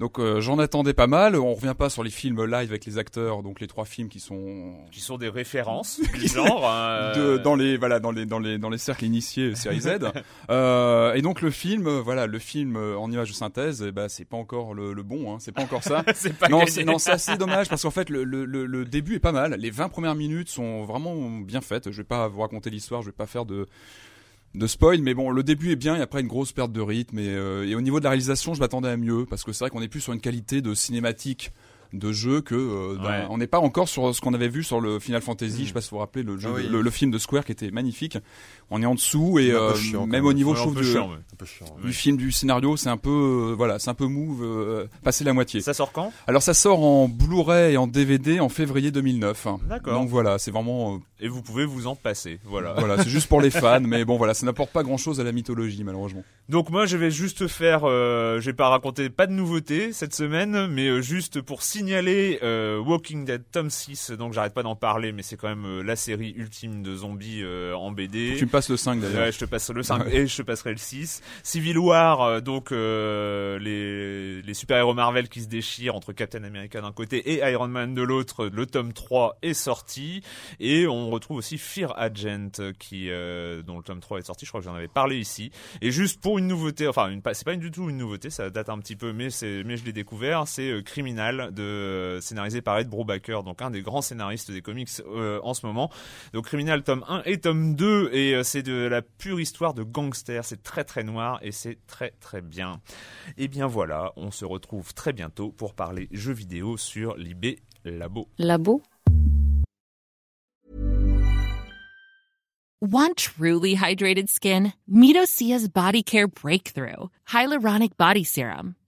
Donc euh, j'en attendais pas mal. On revient pas sur les films live avec les acteurs, donc les trois films qui sont
qui sont des références du genre. euh,
de, dans les voilà dans les dans les dans les cercles initiés série Z. euh, et donc le film, voilà, le film en image de synthèse, eh ben c'est pas encore le, le bon, hein, c'est pas encore ça.
c'est pas
non, c'est non, c'est assez dommage parce qu'en fait le, le, le, le début est pas mal. Les 20 premières minutes sont vraiment bien faites. Je vais pas vous raconter l'histoire, je vais pas faire de de spoil, mais bon, le début est bien et après une grosse perte de rythme. Et, euh, et au niveau de la réalisation, je m'attendais à mieux parce que c'est vrai qu'on est plus sur une qualité de cinématique de jeu que euh,
Ouais.
on n'est pas encore sur ce qu'on avait vu sur le Final Fantasy. Je sais pas si vous vous rappelez le jeu,
Ah oui.
le, le film de Square qui était magnifique. On est en dessous et euh,
chiant,
même au niveau,
Ouais,
je
un
trouve,
peu
de-
chiant, ouais.
Un peu chiant.
du film du scénario, c'est un peu euh, voilà, c'est un peu move, euh, passer la moitié.
Ça sort quand?
Alors ça sort en Blu-ray et en DVD en février 2009.
D'accord.
Donc voilà, c'est vraiment euh,
Et vous pouvez vous en passer. Voilà.
voilà, c'est juste pour les fans, mais bon voilà, ça n'apporte pas grand-chose à la mythologie malheureusement.
Donc moi je vais juste faire, euh, je vais pas raconter pas de nouveautés cette semaine, mais euh, juste pour signaler euh, Walking Dead tome 6, donc j'arrête pas d'en parler, mais c'est quand même euh, la série ultime de zombies euh, en BD.
Tu me passes le 5 d'ailleurs.
Ouais, je te passe le 5 et je te passerai le 6. Civil War, euh, donc euh, les, les super-héros Marvel qui se déchirent entre Captain America d'un côté et Iron Man de l'autre, le tome 3 est sorti. Et on retrouve aussi Fear Agent qui, euh, dont le tome 3 est sorti, je crois que j'en avais parlé ici. Et juste pour une nouveauté, enfin une, c'est pas du tout une nouveauté, ça date un petit peu, mais, c'est, mais je l'ai découvert, c'est Criminal, de, euh, scénarisé par Ed Brubaker, donc un des grands scénaristes des comics euh, en ce moment. Donc Criminal tome 1 et tome 2 et euh, c'est de la pure histoire de gangster, c'est très très noir et c'est très très bien. Et bien voilà, on se retrouve très bientôt pour parler jeux vidéo sur Libé Labo.
Labo Want truly hydrated skin? Meet Osea's Body Care Breakthrough Hyaluronic Body Serum.